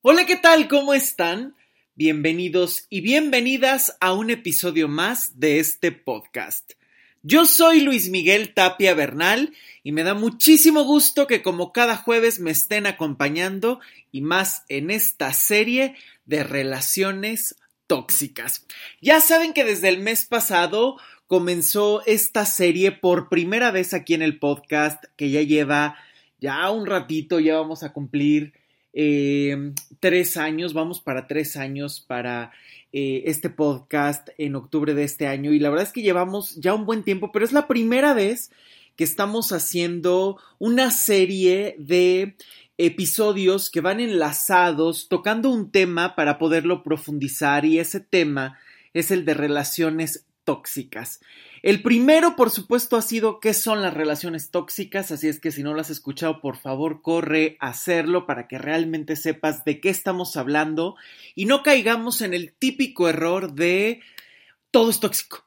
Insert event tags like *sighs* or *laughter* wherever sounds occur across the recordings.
Hola, ¿qué tal? ¿Cómo están? Bienvenidos y bienvenidas a un episodio más de este podcast. Yo soy Luis Miguel Tapia Bernal y me da muchísimo gusto que como cada jueves me estén acompañando y más en esta serie de relaciones tóxicas. Ya saben que desde el mes pasado comenzó esta serie por primera vez aquí en el podcast que ya lleva ya un ratito, ya vamos a cumplir eh, tres años, vamos para tres años para eh, este podcast en octubre de este año. Y la verdad es que llevamos ya un buen tiempo, pero es la primera vez que estamos haciendo una serie de episodios que van enlazados tocando un tema para poderlo profundizar. Y ese tema es el de relaciones tóxicas. El primero, por supuesto, ha sido qué son las relaciones tóxicas, así es que si no lo has escuchado, por favor, corre a hacerlo para que realmente sepas de qué estamos hablando y no caigamos en el típico error de todo es tóxico.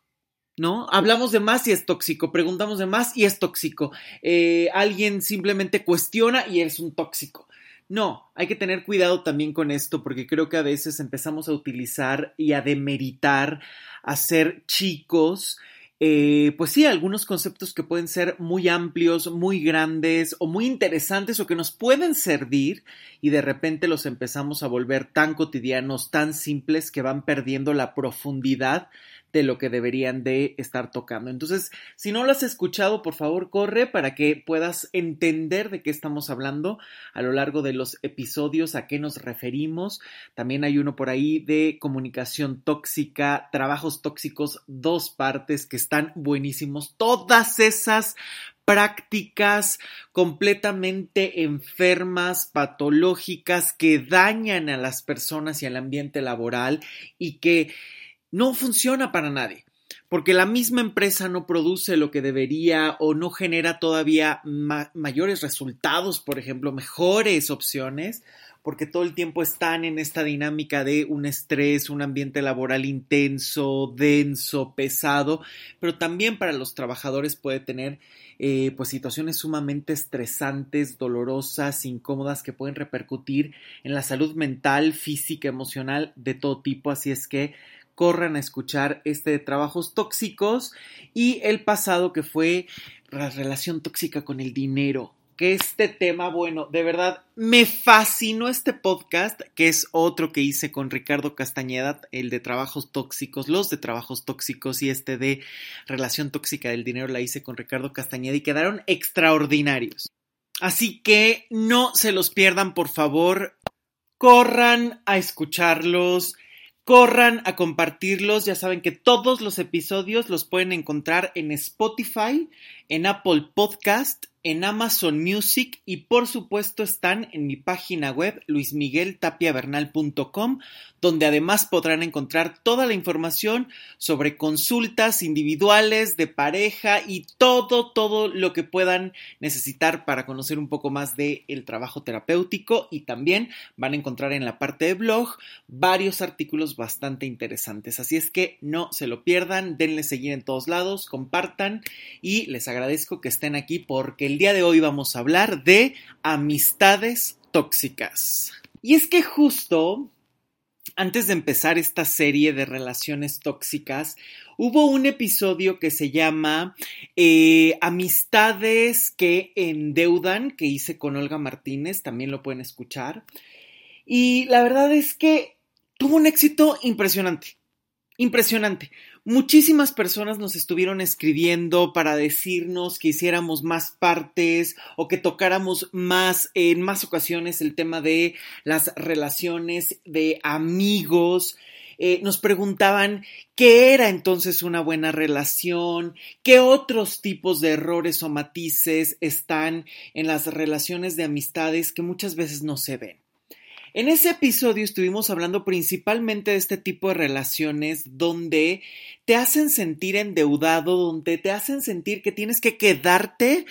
¿No? Hablamos de más y es tóxico, preguntamos de más y es tóxico. Eh, alguien simplemente cuestiona y es un tóxico. No, hay que tener cuidado también con esto porque creo que a veces empezamos a utilizar y a demeritar a ser chicos eh, pues sí, algunos conceptos que pueden ser muy amplios, muy grandes o muy interesantes o que nos pueden servir y de repente los empezamos a volver tan cotidianos, tan simples que van perdiendo la profundidad de lo que deberían de estar tocando. Entonces, si no lo has escuchado, por favor, corre para que puedas entender de qué estamos hablando a lo largo de los episodios, a qué nos referimos. También hay uno por ahí de comunicación tóxica, trabajos tóxicos, dos partes que están buenísimos. Todas esas prácticas completamente enfermas, patológicas, que dañan a las personas y al ambiente laboral y que no funciona para nadie, porque la misma empresa no produce lo que debería o no genera todavía mayores resultados, por ejemplo, mejores opciones, porque todo el tiempo están en esta dinámica de un estrés, un ambiente laboral intenso, denso, pesado, pero también para los trabajadores puede tener eh, pues situaciones sumamente estresantes, dolorosas, incómodas que pueden repercutir en la salud mental, física, emocional de todo tipo, así es que corran a escuchar este de trabajos tóxicos y el pasado que fue la relación tóxica con el dinero. Que este tema, bueno, de verdad me fascinó este podcast, que es otro que hice con Ricardo Castañeda, el de trabajos tóxicos, los de trabajos tóxicos y este de relación tóxica del dinero la hice con Ricardo Castañeda y quedaron extraordinarios. Así que no se los pierdan, por favor, corran a escucharlos corran a compartirlos. Ya saben que todos los episodios los pueden encontrar en Spotify, en Apple Podcast, en Amazon Music y por supuesto están en mi página web luismigueltapiavernal.com donde además podrán encontrar toda la información sobre consultas individuales de pareja y todo, todo lo que puedan necesitar para conocer un poco más del el trabajo terapéutico y también van a encontrar en la parte de blog varios artículos bastante interesantes. Así es que no se lo pierdan, denle seguir en todos lados, compartan y les agradezco que estén aquí porque el día de hoy vamos a hablar de amistades tóxicas. Y es que justo antes de empezar esta serie de relaciones tóxicas, hubo un episodio que se llama eh, Amistades que endeudan, que hice con Olga Martínez, también lo pueden escuchar. Y la verdad es que tuvo un éxito impresionante, impresionante. Muchísimas personas nos estuvieron escribiendo para decirnos que hiciéramos más partes o que tocáramos más en más ocasiones el tema de las relaciones de amigos. Eh, nos preguntaban qué era entonces una buena relación, qué otros tipos de errores o matices están en las relaciones de amistades que muchas veces no se ven. En ese episodio estuvimos hablando principalmente de este tipo de relaciones donde te hacen sentir endeudado, donde te hacen sentir que tienes que quedarte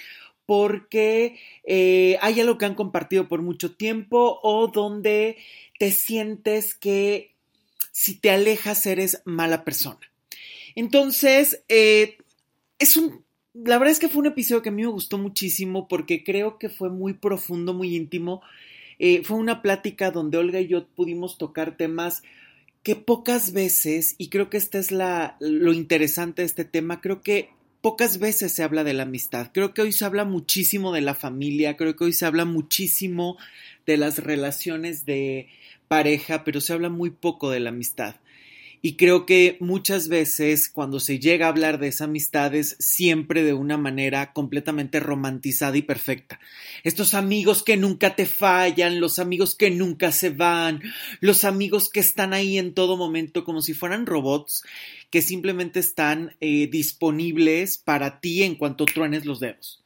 porque eh, hay algo que han compartido por mucho tiempo o donde te sientes que si te alejas eres mala persona. Entonces, eh, es un... La verdad es que fue un episodio que a mí me gustó muchísimo porque creo que fue muy profundo, muy íntimo eh, fue una plática donde Olga y yo pudimos tocar temas que pocas veces, y creo que este es la, lo interesante de este tema, creo que pocas veces se habla de la amistad. Creo que hoy se habla muchísimo de la familia, creo que hoy se habla muchísimo de las relaciones de pareja, pero se habla muy poco de la amistad. Y creo que muchas veces cuando se llega a hablar de esas amistades, siempre de una manera completamente romantizada y perfecta. Estos amigos que nunca te fallan, los amigos que nunca se van, los amigos que están ahí en todo momento como si fueran robots que simplemente están eh, disponibles para ti en cuanto truenes los dedos.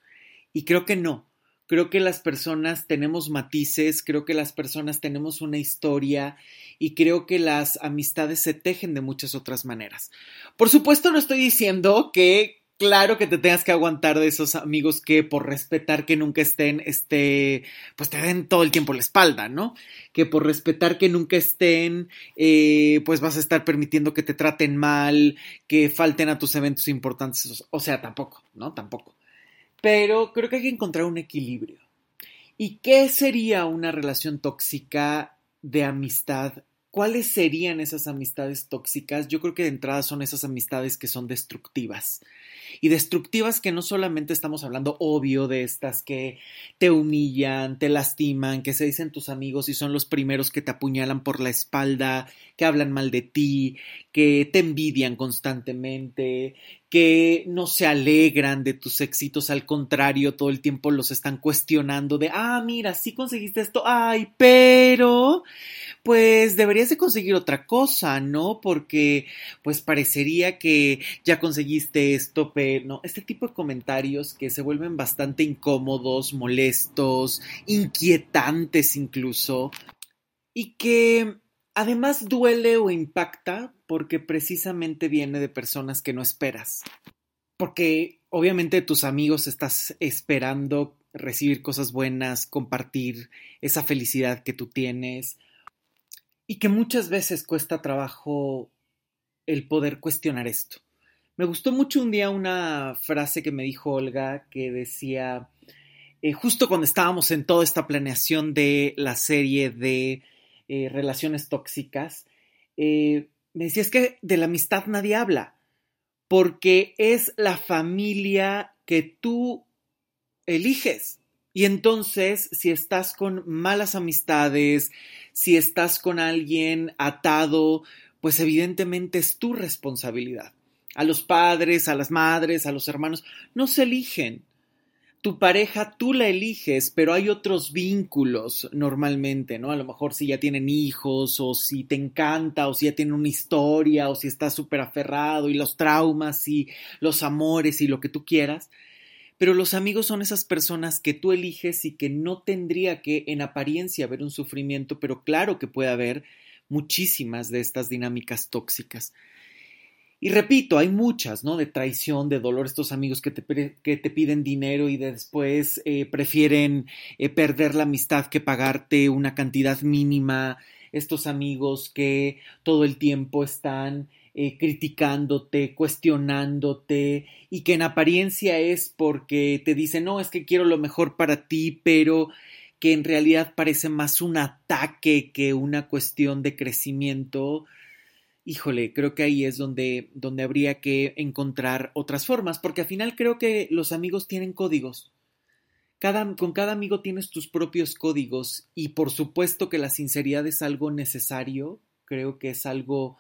Y creo que no. Creo que las personas tenemos matices, creo que las personas tenemos una historia y creo que las amistades se tejen de muchas otras maneras. Por supuesto, no estoy diciendo que claro que te tengas que aguantar de esos amigos que por respetar que nunca estén, este, pues te den todo el tiempo la espalda, ¿no? Que por respetar que nunca estén, eh, pues vas a estar permitiendo que te traten mal, que falten a tus eventos importantes, o sea, tampoco, ¿no? Tampoco. Pero creo que hay que encontrar un equilibrio. ¿Y qué sería una relación tóxica de amistad? ¿Cuáles serían esas amistades tóxicas? Yo creo que de entrada son esas amistades que son destructivas y destructivas que no solamente estamos hablando obvio de estas que te humillan, te lastiman, que se dicen tus amigos y son los primeros que te apuñalan por la espalda, que hablan mal de ti, que te envidian constantemente, que no se alegran de tus éxitos, al contrario, todo el tiempo los están cuestionando de, ah, mira, sí conseguiste esto, ay, pero, pues deberías de conseguir otra cosa, ¿no? Porque, pues parecería que ya conseguiste esto, pero, no, este tipo de comentarios que se vuelven bastante incómodos, molestos, inquietantes incluso, y que Además duele o impacta porque precisamente viene de personas que no esperas. Porque obviamente tus amigos estás esperando recibir cosas buenas, compartir esa felicidad que tú tienes y que muchas veces cuesta trabajo el poder cuestionar esto. Me gustó mucho un día una frase que me dijo Olga que decía, eh, justo cuando estábamos en toda esta planeación de la serie de eh, relaciones tóxicas, eh, me decía, es que de la amistad nadie habla, porque es la familia que tú eliges. Y entonces, si estás con malas amistades, si estás con alguien atado, pues evidentemente es tu responsabilidad. A los padres, a las madres, a los hermanos, no se eligen tu pareja tú la eliges, pero hay otros vínculos normalmente, ¿no? A lo mejor si ya tienen hijos, o si te encanta, o si ya tienen una historia, o si estás súper aferrado, y los traumas, y los amores, y lo que tú quieras. Pero los amigos son esas personas que tú eliges y que no tendría que en apariencia haber un sufrimiento, pero claro que puede haber muchísimas de estas dinámicas tóxicas. Y repito, hay muchas, ¿no? De traición, de dolor, estos amigos que te, que te piden dinero y después eh, prefieren eh, perder la amistad que pagarte una cantidad mínima, estos amigos que todo el tiempo están eh, criticándote, cuestionándote y que en apariencia es porque te dicen, no, es que quiero lo mejor para ti, pero que en realidad parece más un ataque que una cuestión de crecimiento híjole, creo que ahí es donde, donde habría que encontrar otras formas, porque al final creo que los amigos tienen códigos. Cada, con cada amigo tienes tus propios códigos y por supuesto que la sinceridad es algo necesario, creo que es algo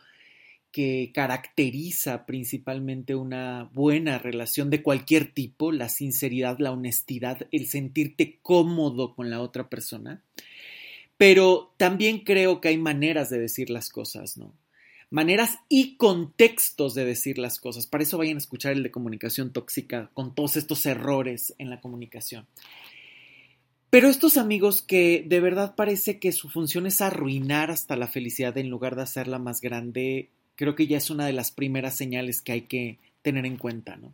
que caracteriza principalmente una buena relación de cualquier tipo, la sinceridad, la honestidad, el sentirte cómodo con la otra persona. Pero también creo que hay maneras de decir las cosas, ¿no? Maneras y contextos de decir las cosas. Para eso vayan a escuchar el de comunicación tóxica con todos estos errores en la comunicación. Pero estos amigos que de verdad parece que su función es arruinar hasta la felicidad en lugar de hacerla más grande, creo que ya es una de las primeras señales que hay que tener en cuenta, ¿no?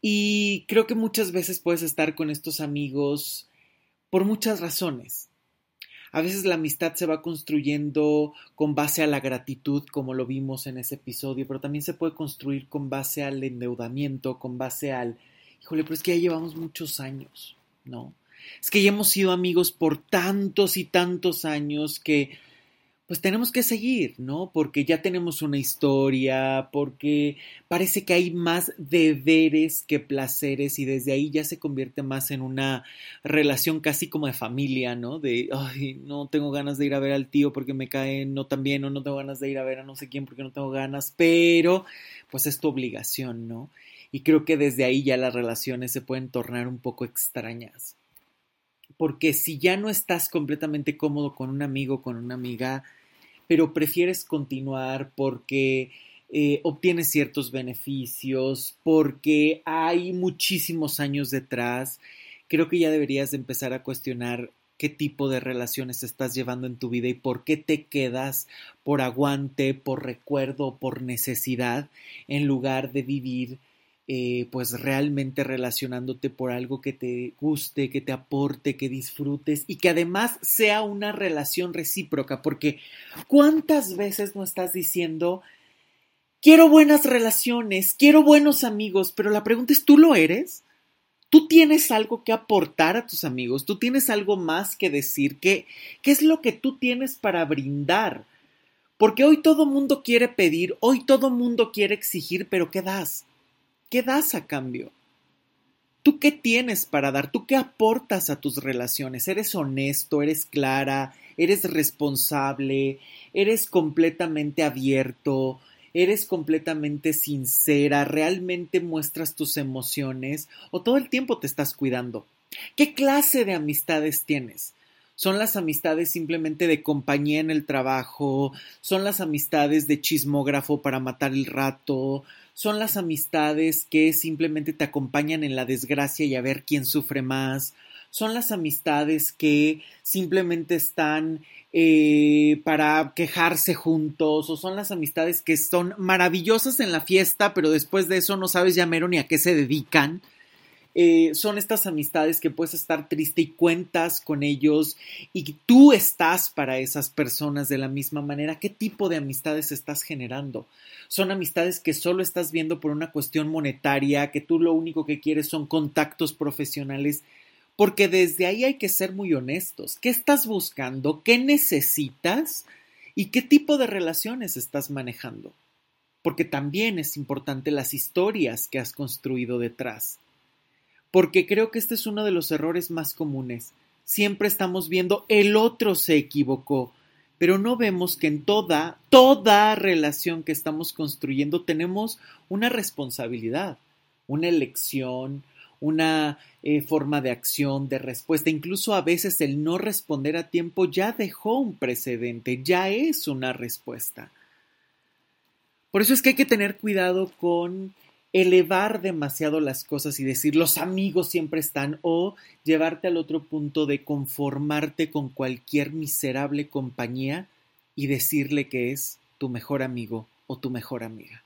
Y creo que muchas veces puedes estar con estos amigos por muchas razones. A veces la amistad se va construyendo con base a la gratitud, como lo vimos en ese episodio, pero también se puede construir con base al endeudamiento, con base al, híjole, pero es que ya llevamos muchos años, ¿no? Es que ya hemos sido amigos por tantos y tantos años que pues tenemos que seguir, ¿no? Porque ya tenemos una historia, porque parece que hay más deberes que placeres y desde ahí ya se convierte más en una relación casi como de familia, ¿no? De, ay, no tengo ganas de ir a ver al tío porque me cae no tan bien o no tengo ganas de ir a ver a no sé quién porque no tengo ganas, pero pues es tu obligación, ¿no? Y creo que desde ahí ya las relaciones se pueden tornar un poco extrañas. Porque si ya no estás completamente cómodo con un amigo, con una amiga, pero prefieres continuar porque eh, obtienes ciertos beneficios, porque hay muchísimos años detrás, creo que ya deberías de empezar a cuestionar qué tipo de relaciones estás llevando en tu vida y por qué te quedas por aguante, por recuerdo, por necesidad, en lugar de vivir eh, pues realmente relacionándote por algo que te guste, que te aporte, que disfrutes y que además sea una relación recíproca, porque ¿cuántas veces no estás diciendo, quiero buenas relaciones, quiero buenos amigos, pero la pregunta es, ¿tú lo eres? ¿Tú tienes algo que aportar a tus amigos? ¿Tú tienes algo más que decir? ¿Qué, qué es lo que tú tienes para brindar? Porque hoy todo mundo quiere pedir, hoy todo mundo quiere exigir, pero ¿qué das? ¿Qué das a cambio? ¿Tú qué tienes para dar? ¿Tú qué aportas a tus relaciones? ¿Eres honesto? ¿Eres clara? ¿Eres responsable? ¿Eres completamente abierto? ¿Eres completamente sincera? ¿Realmente muestras tus emociones? ¿O todo el tiempo te estás cuidando? ¿Qué clase de amistades tienes? ¿Son las amistades simplemente de compañía en el trabajo? ¿Son las amistades de chismógrafo para matar el rato? Son las amistades que simplemente te acompañan en la desgracia y a ver quién sufre más, son las amistades que simplemente están eh, para quejarse juntos, o son las amistades que son maravillosas en la fiesta, pero después de eso no sabes ya mero ni a qué se dedican. Eh, son estas amistades que puedes estar triste y cuentas con ellos y tú estás para esas personas de la misma manera. ¿Qué tipo de amistades estás generando? Son amistades que solo estás viendo por una cuestión monetaria, que tú lo único que quieres son contactos profesionales, porque desde ahí hay que ser muy honestos. ¿Qué estás buscando? ¿Qué necesitas? ¿Y qué tipo de relaciones estás manejando? Porque también es importante las historias que has construido detrás porque creo que este es uno de los errores más comunes. Siempre estamos viendo el otro se equivocó, pero no vemos que en toda, toda relación que estamos construyendo tenemos una responsabilidad, una elección, una eh, forma de acción, de respuesta. Incluso a veces el no responder a tiempo ya dejó un precedente, ya es una respuesta. Por eso es que hay que tener cuidado con elevar demasiado las cosas y decir los amigos siempre están o llevarte al otro punto de conformarte con cualquier miserable compañía y decirle que es tu mejor amigo o tu mejor amiga.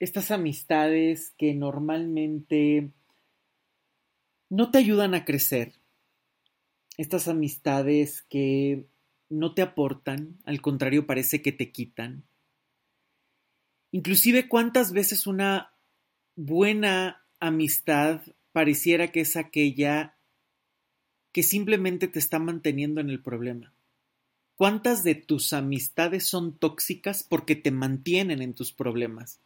Estas amistades que normalmente no te ayudan a crecer, estas amistades que no te aportan, al contrario parece que te quitan, Inclusive cuántas veces una buena amistad pareciera que es aquella que simplemente te está manteniendo en el problema. ¿Cuántas de tus amistades son tóxicas porque te mantienen en tus problemas?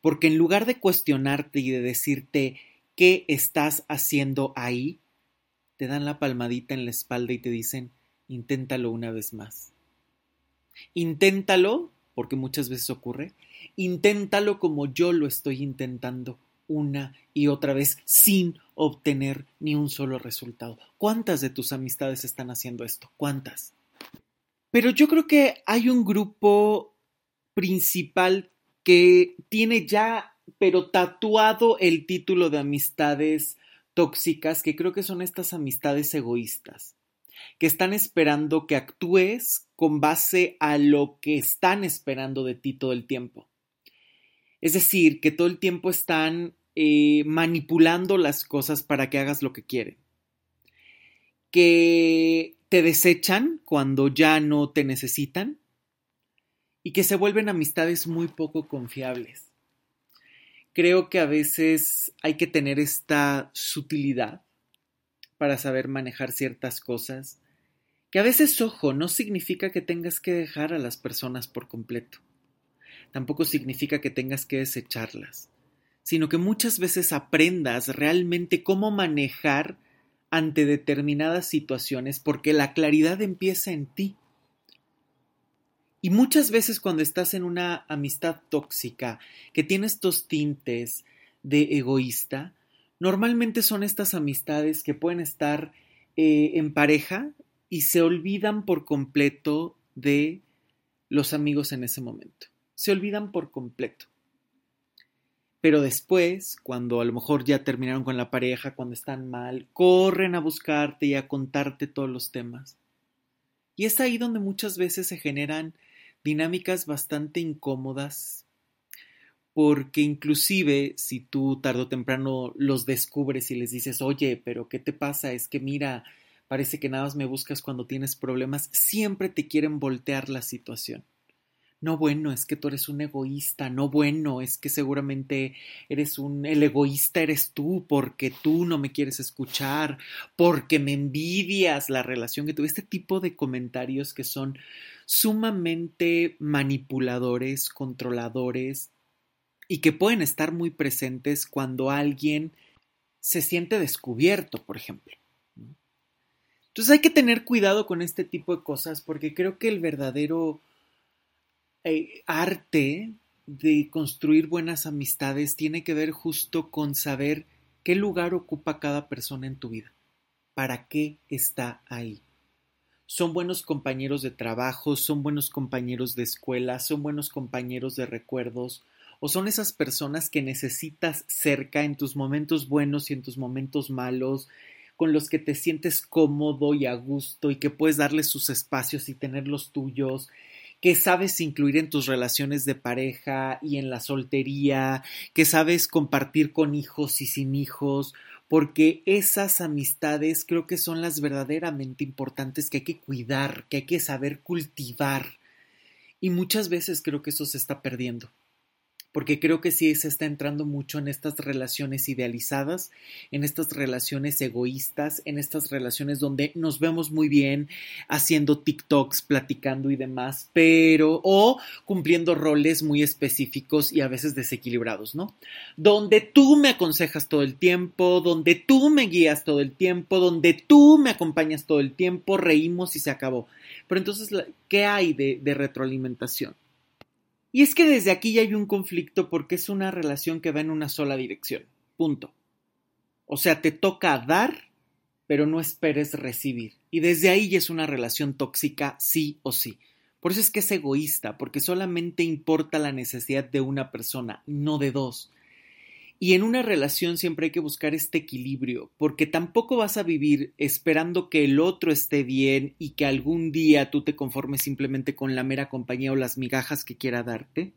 Porque en lugar de cuestionarte y de decirte qué estás haciendo ahí, te dan la palmadita en la espalda y te dicen, inténtalo una vez más. Inténtalo, porque muchas veces ocurre, Inténtalo como yo lo estoy intentando una y otra vez sin obtener ni un solo resultado. ¿Cuántas de tus amistades están haciendo esto? ¿Cuántas? Pero yo creo que hay un grupo principal que tiene ya, pero tatuado el título de amistades tóxicas, que creo que son estas amistades egoístas, que están esperando que actúes con base a lo que están esperando de ti todo el tiempo. Es decir, que todo el tiempo están eh, manipulando las cosas para que hagas lo que quieren. Que te desechan cuando ya no te necesitan y que se vuelven amistades muy poco confiables. Creo que a veces hay que tener esta sutilidad para saber manejar ciertas cosas, que a veces, ojo, no significa que tengas que dejar a las personas por completo. Tampoco significa que tengas que desecharlas, sino que muchas veces aprendas realmente cómo manejar ante determinadas situaciones porque la claridad empieza en ti. Y muchas veces cuando estás en una amistad tóxica, que tiene estos tintes de egoísta, normalmente son estas amistades que pueden estar eh, en pareja y se olvidan por completo de los amigos en ese momento. Se olvidan por completo. Pero después, cuando a lo mejor ya terminaron con la pareja, cuando están mal, corren a buscarte y a contarte todos los temas. Y es ahí donde muchas veces se generan dinámicas bastante incómodas, porque inclusive si tú tarde o temprano los descubres y les dices, oye, pero ¿qué te pasa? Es que mira, parece que nada más me buscas cuando tienes problemas, siempre te quieren voltear la situación. No, bueno, es que tú eres un egoísta, no, bueno, es que seguramente eres un, el egoísta eres tú, porque tú no me quieres escuchar, porque me envidias la relación que tuve, este tipo de comentarios que son sumamente manipuladores, controladores y que pueden estar muy presentes cuando alguien se siente descubierto, por ejemplo. Entonces hay que tener cuidado con este tipo de cosas porque creo que el verdadero eh, arte de construir buenas amistades tiene que ver justo con saber qué lugar ocupa cada persona en tu vida, para qué está ahí. Son buenos compañeros de trabajo, son buenos compañeros de escuela, son buenos compañeros de recuerdos, o son esas personas que necesitas cerca en tus momentos buenos y en tus momentos malos, con los que te sientes cómodo y a gusto y que puedes darles sus espacios y tener los tuyos, que sabes incluir en tus relaciones de pareja y en la soltería, que sabes compartir con hijos y sin hijos, porque esas amistades creo que son las verdaderamente importantes que hay que cuidar, que hay que saber cultivar. Y muchas veces creo que eso se está perdiendo porque creo que sí se está entrando mucho en estas relaciones idealizadas, en estas relaciones egoístas, en estas relaciones donde nos vemos muy bien haciendo TikToks, platicando y demás, pero o cumpliendo roles muy específicos y a veces desequilibrados, ¿no? Donde tú me aconsejas todo el tiempo, donde tú me guías todo el tiempo, donde tú me acompañas todo el tiempo, reímos y se acabó. Pero entonces, ¿qué hay de, de retroalimentación? Y es que desde aquí ya hay un conflicto porque es una relación que va en una sola dirección. Punto. O sea, te toca dar, pero no esperes recibir. Y desde ahí ya es una relación tóxica, sí o sí. Por eso es que es egoísta, porque solamente importa la necesidad de una persona, no de dos. Y en una relación siempre hay que buscar este equilibrio, porque tampoco vas a vivir esperando que el otro esté bien y que algún día tú te conformes simplemente con la mera compañía o las migajas que quiera darte.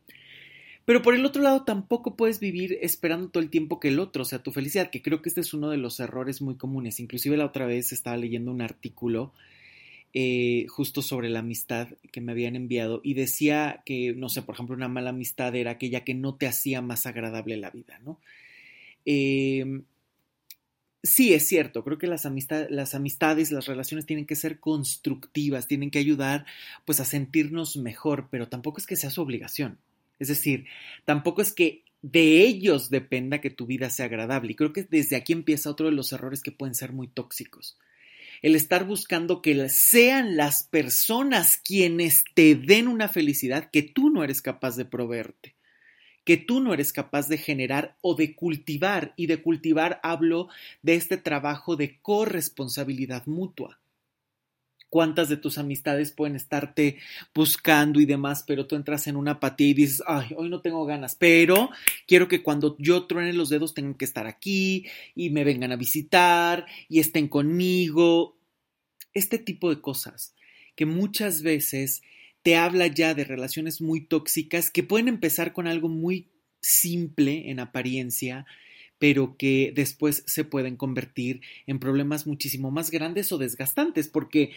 Pero por el otro lado tampoco puedes vivir esperando todo el tiempo que el otro sea tu felicidad, que creo que este es uno de los errores muy comunes. Inclusive la otra vez estaba leyendo un artículo eh, justo sobre la amistad que me habían enviado y decía que, no sé, por ejemplo, una mala amistad era aquella que no te hacía más agradable la vida, ¿no? Em, sí, es cierto, creo que las, las amistades, las relaciones tienen que ser constructivas, tienen que ayudar pues a sentirnos mejor, pero tampoco es que sea su obligación. Es decir, tampoco es que de ellos dependa que tu vida sea agradable. Y creo que desde aquí empieza otro de los errores que pueden ser muy tóxicos el estar buscando que sean las personas quienes te den una felicidad que tú no eres capaz de proveerte, que tú no eres capaz de generar o de cultivar. Y de cultivar hablo de este trabajo de corresponsabilidad mutua. ¿Cuántas de tus amistades pueden estarte buscando y demás, pero tú entras en una apatía y dices, ay, hoy no tengo ganas, pero quiero que cuando yo truene los dedos tengan que estar aquí y me vengan a visitar y estén conmigo? Este tipo de cosas que muchas veces te habla ya de relaciones muy tóxicas que pueden empezar con algo muy simple en apariencia, pero que después se pueden convertir en problemas muchísimo más grandes o desgastantes, porque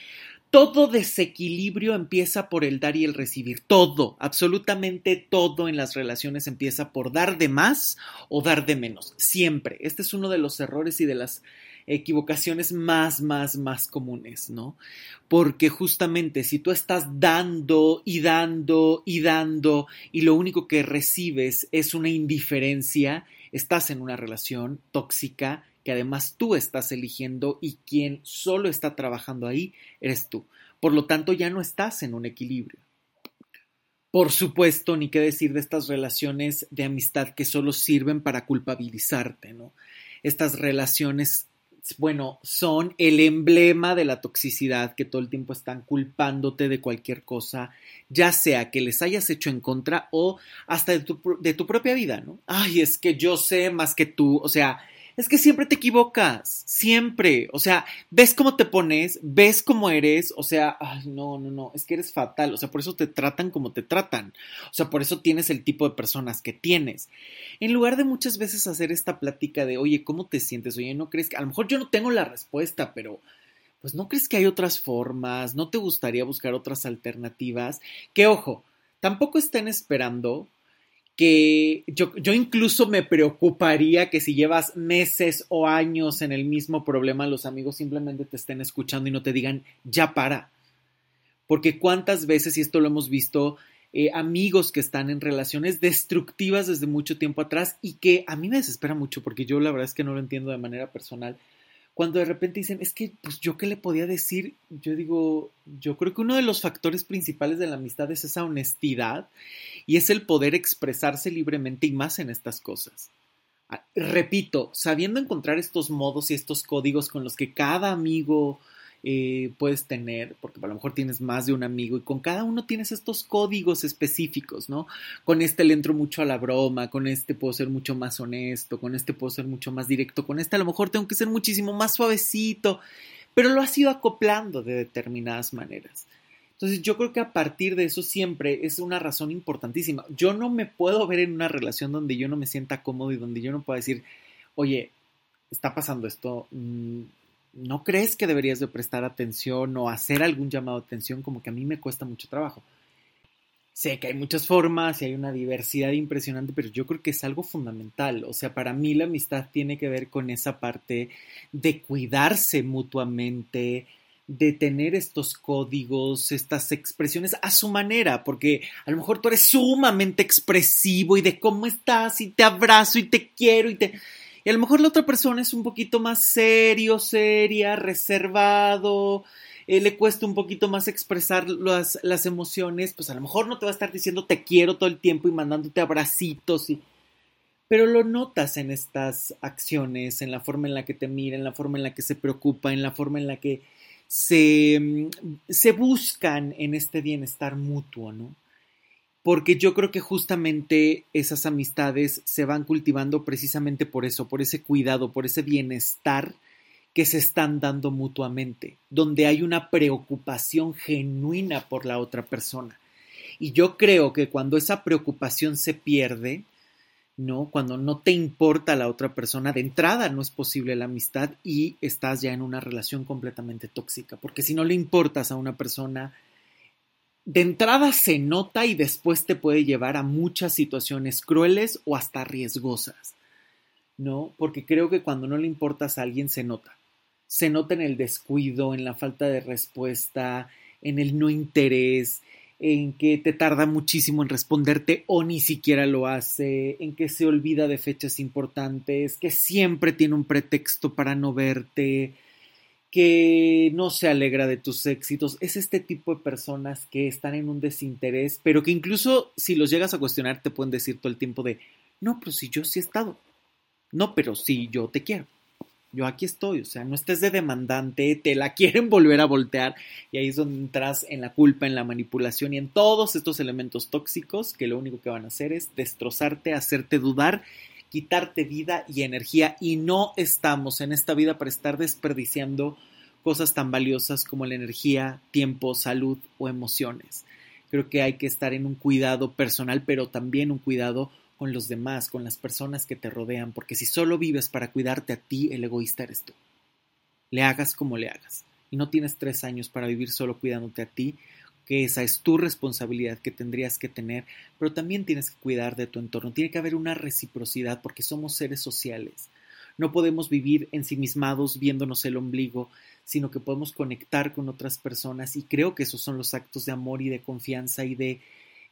todo desequilibrio empieza por el dar y el recibir. Todo, absolutamente todo en las relaciones empieza por dar de más o dar de menos. Siempre. Este es uno de los errores y de las equivocaciones más, más, más comunes, ¿no? Porque justamente si tú estás dando y dando y dando y lo único que recibes es una indiferencia, estás en una relación tóxica que además tú estás eligiendo y quien solo está trabajando ahí eres tú. Por lo tanto, ya no estás en un equilibrio. Por supuesto, ni qué decir de estas relaciones de amistad que solo sirven para culpabilizarte, ¿no? Estas relaciones, bueno, son el emblema de la toxicidad que todo el tiempo están culpándote de cualquier cosa, ya sea que les hayas hecho en contra o hasta de tu, propia vida, ¿no? Ay, es que yo sé más que tú, o sea, es que siempre te equivocas, siempre. O sea, ves cómo te pones, ves cómo eres, o sea, ay, no, no, no, es que eres fatal, o sea, por eso te tratan como te tratan, o sea, por eso tienes el tipo de personas que tienes. En lugar de muchas veces hacer esta plática de, oye, ¿cómo te sientes? Oye, ¿no crees que a lo mejor yo no tengo la respuesta, pero pues no crees que hay otras formas, no te gustaría buscar otras alternativas? Que ojo, tampoco estén esperando que yo, yo, incluso me preocuparía que si llevas meses o años en el mismo problema, los amigos simplemente te estén escuchando y no te digan, ya para. Porque cuántas veces, y esto lo hemos visto, eh, amigos que están en relaciones destructivas desde mucho tiempo atrás y que a mí me desespera mucho porque yo la verdad es que no lo entiendo de manera personal cuando de repente dicen, es que, pues yo qué le podía decir, yo digo, yo creo que uno de los factores principales de la amistad es esa honestidad y es el poder expresarse libremente y más en estas cosas. Ah, repito, sabiendo encontrar estos modos y estos códigos con los que cada amigo eh, puedes tener, porque a lo mejor tienes más de un amigo y con cada uno tienes estos códigos específicos, ¿no? Con este le entro mucho a la broma, con este puedo ser mucho más honesto, con este puedo ser mucho más directo, con este a lo mejor tengo que ser muchísimo más suavecito, pero lo has ido acoplando de determinadas maneras. Entonces yo creo que a partir de eso siempre es una razón importantísima. Yo no me puedo ver en una relación donde yo no me sienta cómodo y donde yo no pueda decir, oye, está pasando esto, mm, ¿no crees que deberías de prestar atención o hacer algún llamado de atención? Como que a mí me cuesta mucho trabajo. Sé que hay muchas formas y hay una diversidad impresionante, pero yo creo que es algo fundamental. O sea, para mí la amistad tiene que ver con esa parte de cuidarse mutuamente, de tener estos códigos, estas expresiones a su manera, porque a lo mejor tú eres sumamente expresivo y de cómo estás y te abrazo y te quiero y te y a lo mejor la otra persona es un poquito más serio, seria, reservado, eh, le cuesta un poquito más expresar las, emociones, pues a lo mejor no te va a estar diciendo te quiero todo el tiempo y mandándote abracitos. Pero lo notas en estas acciones, en la forma en la que te mira, en la forma en la que se preocupa, en la forma en la que se, mm, se buscan en este bienestar mutuo, ¿no? Porque yo creo que justamente esas amistades se van cultivando precisamente por eso, por ese cuidado, por ese bienestar que se están dando mutuamente, donde hay una preocupación genuina por la otra persona. Y yo creo que cuando esa preocupación se pierde, ¿no? Cuando no te importa la otra persona, de entrada no es posible la amistad y estás ya en una relación completamente tóxica, porque si no le importas a una persona, de entrada se nota y después te puede llevar a muchas situaciones crueles o hasta riesgosas, ¿no? Porque creo que cuando no le importas a alguien se nota. Se nota en el descuido, en la falta de respuesta, en el no interés, en que te tarda muchísimo en responderte o ni siquiera lo hace, en que se olvida de fechas importantes, que siempre tiene un pretexto para no verte, que no se alegra de tus éxitos, es este tipo de personas que están en un desinterés, pero que incluso si los llegas a cuestionar te pueden decir todo el tiempo de, no, pero si yo sí he estado, no, pero si yo te quiero, yo aquí estoy, o sea, no estés de demandante, te la *laughs* quieren volver a voltear y ahí es donde entras en la culpa, en la manipulación y en todos estos elementos tóxicos que lo único que van a hacer es destrozarte, hacerte dudar quitarte vida y energía y no estamos en esta vida para estar desperdiciando cosas tan valiosas como la energía, tiempo, salud o emociones. Creo que hay que estar en un cuidado personal, pero también un cuidado con los demás, con las personas que te rodean, porque si solo vives para cuidarte a ti, el egoísta eres tú. Le hagas como le hagas. Y no tienes tres años para vivir solo cuidándote a ti, que esa es tu responsabilidad que tendrías que tener, pero también tienes que cuidar de tu entorno. Tiene que haber una reciprocidad porque somos seres sociales. no podemos vivir ensimismados viéndonos el ombligo, sino que podemos conectar con otras personas y creo que esos son los actos de amor y de confianza y de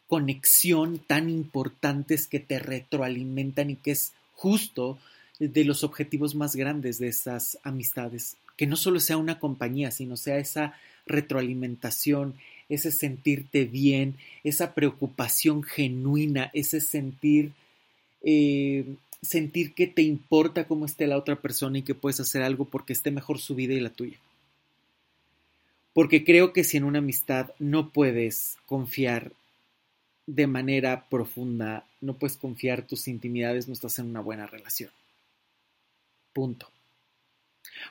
conexión tan importantes que te retroalimentan y que es justo de los objetivos más grandes de esas amistades, que no solo sea una compañía, sino sea esa retroalimentación, ese sentirte bien, esa preocupación genuina, ese sentir, eh, sentir que te importa cómo esté la otra persona y que puedes hacer algo porque esté mejor su vida y la tuya. Porque creo que si en una amistad no puedes confiar de manera profunda, no puedes confiar tus intimidades, no estás en una buena relación. Punto.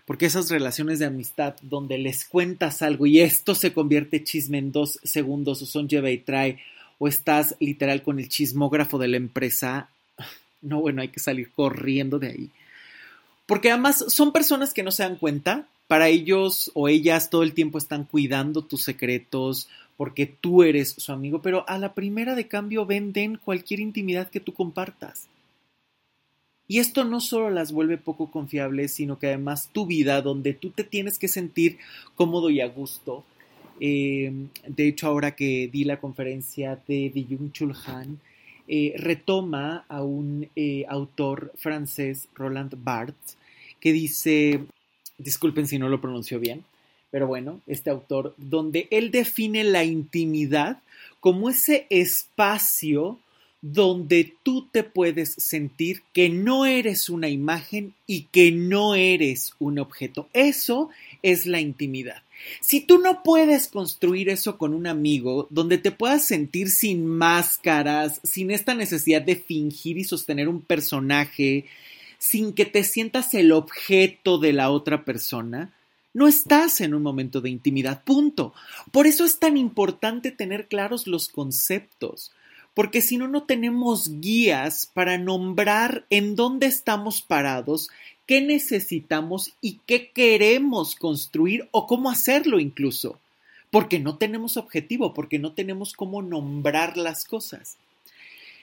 Porque esas relaciones de amistad donde les cuentas algo y esto se convierte chisme en dos segundos o son lleva y trae o estás literal con el chismógrafo de la empresa, *sighs* no, bueno, hay que salir corriendo de ahí. Porque además son personas que no se dan cuenta, para ellos o ellas todo el tiempo están cuidando tus secretos porque tú eres su amigo, pero a la primera de cambio venden cualquier intimidad que tú compartas. Y esto no solo las vuelve poco confiables, sino que además tu vida, donde tú te tienes que sentir cómodo y a gusto. Eh, de hecho, ahora que di la conferencia de Byung Chul Han, eh, retoma a un eh, autor francés, Roland Barthes, que dice, disculpen si no lo pronunció bien, pero bueno, este autor, donde él define la intimidad como ese espacio donde tú te puedes sentir que no eres una imagen y que no eres un objeto. Eso es la intimidad. Si tú no puedes construir eso con un amigo, donde te puedas sentir sin máscaras, sin esta necesidad de fingir y sostener un personaje, sin que te sientas el objeto de la otra persona, no estás en un momento de intimidad, punto. Por eso es tan importante tener claros los conceptos porque si no, no tenemos guías para nombrar en dónde estamos parados, qué necesitamos y qué queremos construir o cómo hacerlo incluso, porque no tenemos objetivo, porque no tenemos cómo nombrar las cosas.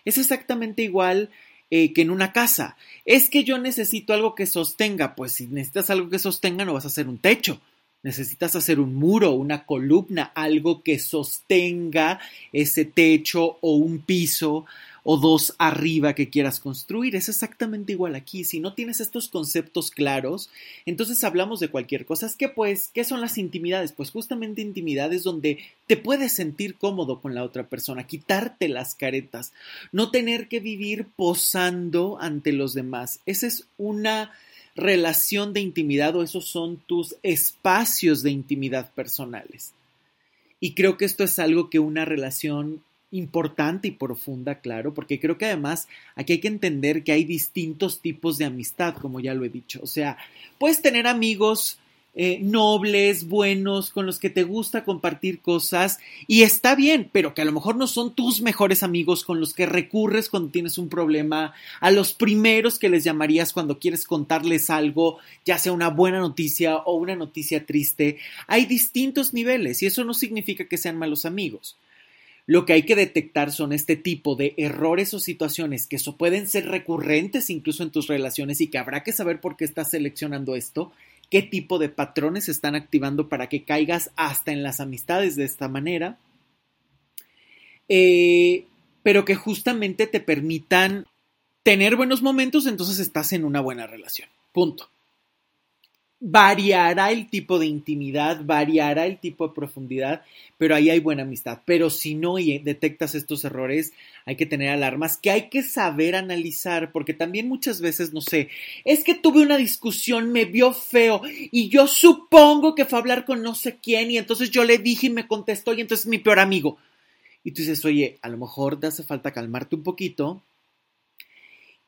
Es exactamente igual eh, que en una casa. Es que yo necesito algo que sostenga, pues si necesitas algo que sostenga no vas a hacer un techo. Necesitas hacer un muro, una columna, algo que sostenga ese techo o un piso o dos arriba que quieras construir. Es exactamente igual aquí. Si no tienes estos conceptos claros, entonces hablamos de cualquier cosa. Es que pues, ¿qué son las intimidades? Pues justamente intimidades donde te puedes sentir cómodo con la otra persona, quitarte las caretas, no tener que vivir posando ante los demás. Esa es una relación de intimidad o esos son tus espacios de intimidad personales. Y creo que esto es algo que una relación importante y profunda, claro, porque creo que además aquí hay que entender que hay distintos tipos de amistad, como ya lo he dicho. O sea, puedes tener amigos eh, nobles, buenos, con los que te gusta compartir cosas y está bien, pero que a lo mejor no son tus mejores amigos con los que recurres cuando tienes un problema, a los primeros que les llamarías cuando quieres contarles algo, ya sea una buena noticia o una noticia triste. Hay distintos niveles y eso no significa que sean malos amigos. Lo que hay que detectar son este tipo de errores o situaciones que pueden ser recurrentes incluso en tus relaciones y que habrá que saber por qué estás seleccionando esto qué tipo de patrones se están activando para que caigas hasta en las amistades de esta manera, eh, pero que justamente te permitan tener buenos momentos, entonces estás en una buena relación. Punto variará el tipo de intimidad, variará el tipo de profundidad, pero ahí hay buena amistad. Pero si no detectas estos errores, hay que tener alarmas que hay que saber analizar, porque también muchas veces, no sé, es que tuve una discusión, me vio feo y yo supongo que fue a hablar con no sé quién y entonces yo le dije y me contestó y entonces es mi peor amigo. Y tú dices, oye, a lo mejor te hace falta calmarte un poquito,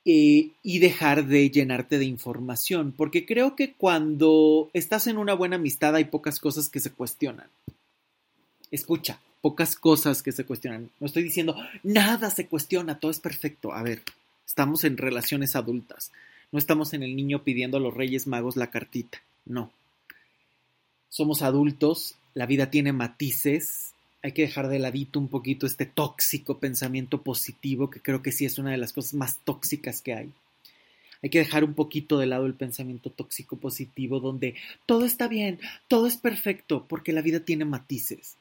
eh, y dejar de llenarte de información, porque creo que cuando estás en una buena amistad hay pocas cosas que se cuestionan. Escucha, pocas cosas que se cuestionan. No estoy diciendo nada se cuestiona, todo es perfecto. A ver, estamos en relaciones adultas, no estamos en el niño pidiendo a los Reyes Magos la cartita, no. Somos adultos, la vida tiene matices, hay que dejar de ladito un poquito este tóxico pensamiento positivo, que creo que sí es una de las cosas más tóxicas que hay. Hay que dejar un poquito de lado el pensamiento tóxico positivo donde todo está bien, todo es perfecto, porque la vida tiene matices.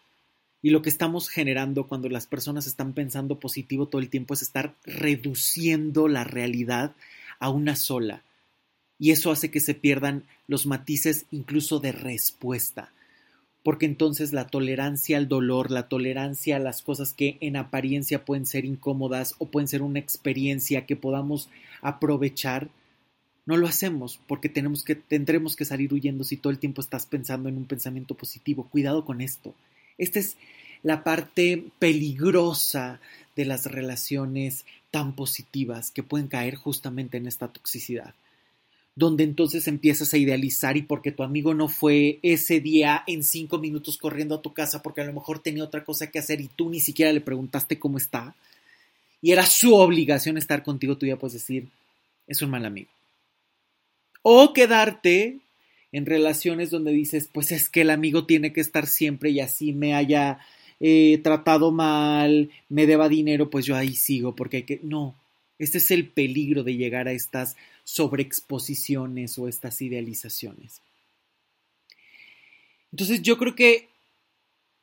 Y lo que estamos generando cuando las personas están pensando positivo todo el tiempo es estar reduciendo la realidad a una sola. Y eso hace que se pierdan los matices incluso de respuesta porque entonces la tolerancia al dolor, la tolerancia a las cosas que en apariencia pueden ser incómodas o pueden ser una experiencia que podamos aprovechar, no lo hacemos porque tendremos que salir huyendo si todo el tiempo estás pensando en un pensamiento positivo. Cuidado con esto. Esta es la parte peligrosa de las relaciones tan positivas que pueden caer justamente en esta toxicidad donde entonces empiezas a idealizar y porque tu amigo no fue ese día en cinco minutos corriendo a tu casa porque a lo mejor tenía otra cosa que hacer y tú ni siquiera le preguntaste cómo está y era su obligación estar contigo, tú ya puedes decir, es un mal amigo. O quedarte en relaciones donde dices, pues es que el amigo tiene que estar siempre y así me haya eh, tratado mal, me deba dinero, pues yo ahí sigo porque hay que... No, este es el peligro de llegar a estas sobreexposiciones o estas idealizaciones. Entonces yo creo que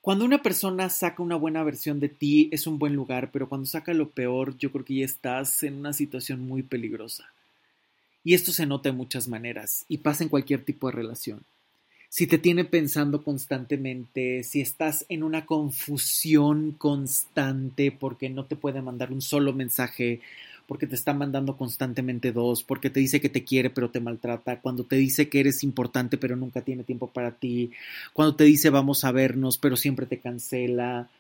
cuando una persona saca una buena versión de ti es un buen lugar, pero cuando saca lo peor yo creo que ya estás en una situación muy peligrosa. Y esto se nota de muchas maneras y pasa en cualquier tipo de relación. Si te tiene pensando constantemente, si estás en una confusión constante porque no te puede mandar un solo mensaje porque te está mandando constantemente dos, porque te dice que te quiere pero te maltrata, cuando te dice que eres importante pero nunca tiene tiempo para ti, cuando te dice vamos a vernos pero siempre te cancela.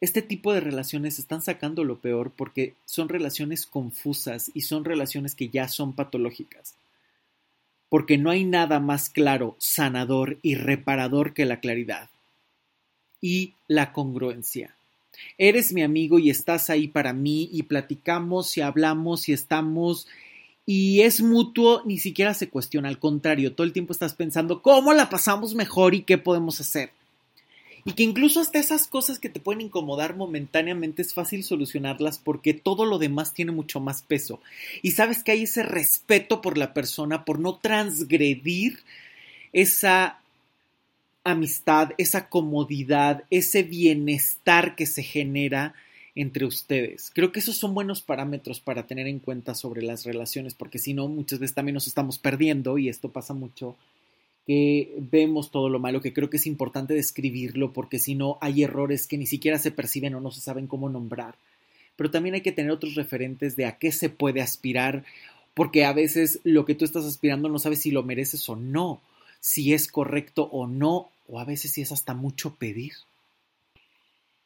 Este tipo de relaciones están sacando lo peor porque son relaciones confusas y son relaciones que ya son patológicas. Porque no hay nada más claro, sanador y reparador que la claridad y la congruencia. Eres mi amigo y estás ahí para mí y platicamos y hablamos y estamos y es mutuo, ni siquiera se cuestiona, al contrario, todo el tiempo estás pensando cómo la pasamos mejor y qué podemos hacer. Y que incluso hasta esas cosas que te pueden incomodar momentáneamente es fácil solucionarlas porque todo lo demás tiene mucho más peso. Y sabes que hay ese respeto por la persona, por no transgredir esa amistad, esa comodidad, ese bienestar que se genera entre ustedes. Creo que esos son buenos parámetros para tener en cuenta sobre las relaciones, porque si no, muchas veces también nos estamos perdiendo y esto pasa mucho que vemos todo lo malo, que creo que es importante describirlo, porque si no hay errores que ni siquiera se perciben o no se saben cómo nombrar. Pero también hay que tener otros referentes de a qué se puede aspirar, porque a veces lo que tú estás aspirando no sabes si lo mereces o no si es correcto o no, o a veces si es hasta mucho pedir.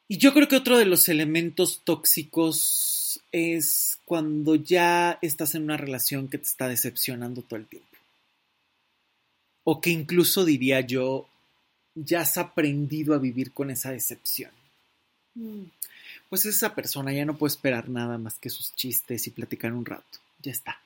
Y yo creo que otro de los elementos tóxicos es cuando ya estás en una relación que te está decepcionando todo el tiempo. O que incluso diría yo, ya has aprendido a vivir con esa decepción. Mm. Pues esa persona ya no puede esperar nada más que sus chistes y platicar un rato. Ya está.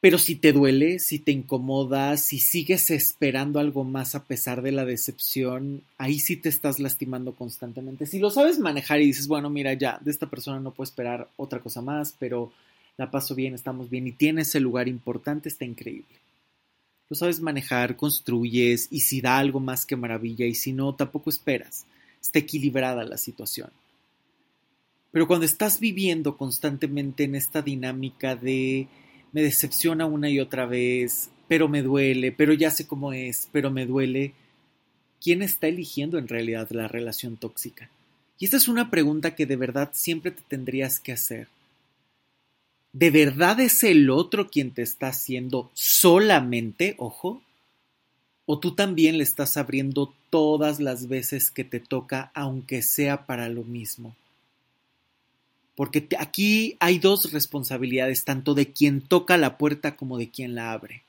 Pero si te duele, si te incomoda, si sigues esperando algo más a pesar de la decepción, ahí sí te estás lastimando constantemente. Si lo sabes manejar y dices, bueno, mira, ya, de esta persona no puedo esperar otra cosa más, pero la paso bien, estamos bien y tiene ese lugar importante, está increíble. Lo sabes manejar, construyes y si da algo más que maravilla y si no, tampoco esperas. Está equilibrada la situación. Pero cuando estás viviendo constantemente en esta dinámica de me decepciona una y otra vez, pero me duele, pero ya sé cómo es, pero me duele. ¿Quién está eligiendo en realidad la relación tóxica? Y esta es una pregunta que de verdad siempre te tendrías que hacer. ¿De verdad es el otro quien te está haciendo solamente, ojo? ¿O tú también le estás abriendo todas las veces que te toca, aunque sea para lo mismo? Porque aquí hay dos responsabilidades, tanto de quien toca la puerta como de quien la abre.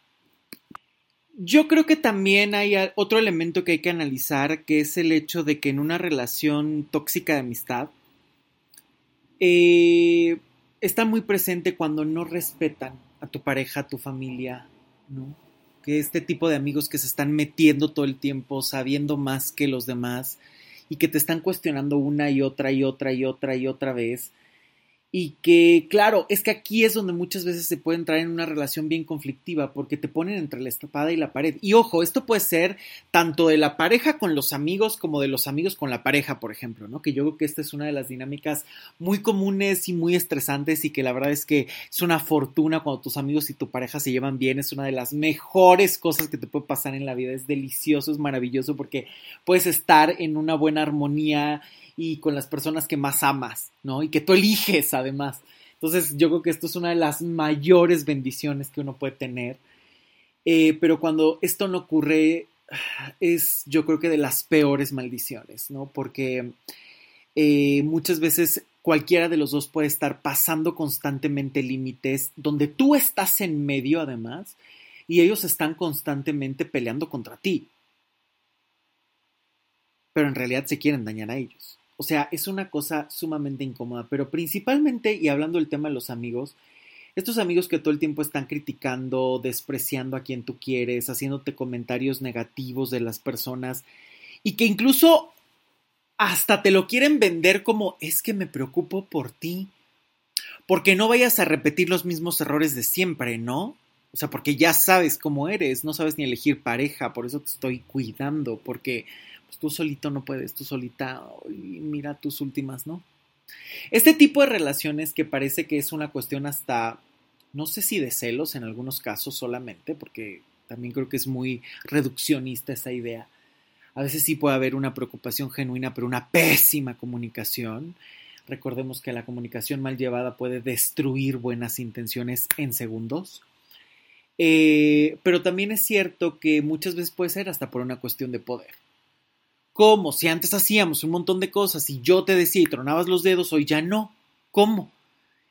Yo creo que también hay otro elemento que hay que analizar, que es el hecho de que en una relación tóxica de amistad, eh, está muy presente cuando no respetan a tu pareja, a tu familia, ¿no? Que este tipo de amigos que se están metiendo todo el tiempo, sabiendo más que los demás, y que te están cuestionando una y otra y otra y otra y otra vez, y que, claro, es que aquí es donde muchas veces se puede entrar en una relación bien conflictiva porque te ponen entre la espada y la pared. Y ojo, esto puede ser tanto de la pareja con los amigos como de los amigos con la pareja, por ejemplo, ¿no? Que yo creo que esta es una de las dinámicas muy comunes y muy estresantes y que la verdad es que es una fortuna cuando tus amigos y tu pareja se llevan bien, es una de las mejores cosas que te puede pasar en la vida, es delicioso, es maravilloso porque puedes estar en una buena armonía y con las personas que más amas, ¿no? Y que tú eliges además. Entonces yo creo que esto es una de las mayores bendiciones que uno puede tener. Eh, pero cuando esto no ocurre, es yo creo que de las peores maldiciones, ¿no? Porque eh, muchas veces cualquiera de los dos puede estar pasando constantemente límites donde tú estás en medio además y ellos están constantemente peleando contra ti. Pero en realidad se quieren dañar a ellos. O sea, es una cosa sumamente incómoda, pero principalmente, y hablando del tema de los amigos, estos amigos que todo el tiempo están criticando, despreciando a quien tú quieres, haciéndote comentarios negativos de las personas y que incluso hasta te lo quieren vender como es que me preocupo por ti, porque no vayas a repetir los mismos errores de siempre, ¿no? O sea, porque ya sabes cómo eres, no sabes ni elegir pareja, por eso te estoy cuidando, porque pues tú solito no puedes, tú solita, y mira tus últimas, ¿no? Este tipo de relaciones que parece que es una cuestión hasta, no sé si de celos en algunos casos solamente, porque también creo que es muy reduccionista esa idea. A veces sí puede haber una preocupación genuina, pero una pésima comunicación. Recordemos que la comunicación mal llevada puede destruir buenas intenciones en segundos. Eh, pero también es cierto que muchas veces puede ser hasta por una cuestión de poder. ¿Cómo? Si antes hacíamos un montón de cosas y yo te decía y tronabas los dedos, hoy ya no. ¿Cómo?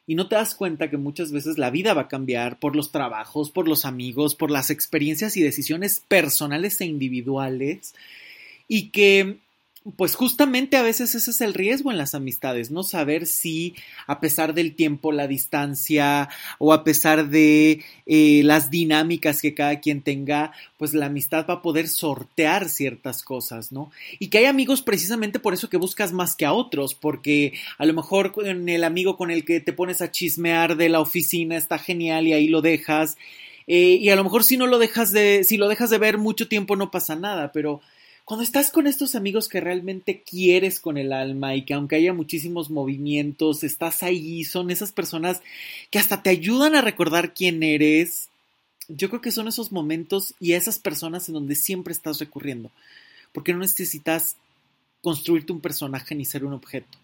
Y no te das cuenta que muchas veces la vida va a cambiar por los trabajos, por los amigos, por las experiencias y decisiones personales e individuales y que pues justamente a veces ese es el riesgo en las amistades, no saber si a pesar del tiempo, la distancia o a pesar de eh, las dinámicas que cada quien tenga, pues la amistad va a poder sortear ciertas cosas, ¿no? Y que hay amigos precisamente por eso que buscas más que a otros, porque a lo mejor con el amigo con el que te pones a chismear de la oficina está genial y ahí lo dejas. Eh, y a lo mejor si no lo dejas de, si lo dejas de ver mucho tiempo no pasa nada, pero cuando estás con estos amigos que realmente quieres con el alma y que aunque haya muchísimos movimientos, estás ahí, son esas personas que hasta te ayudan a recordar quién eres, yo creo que son esos momentos y esas personas en donde siempre estás recurriendo, porque no necesitas construirte un personaje ni ser un objeto.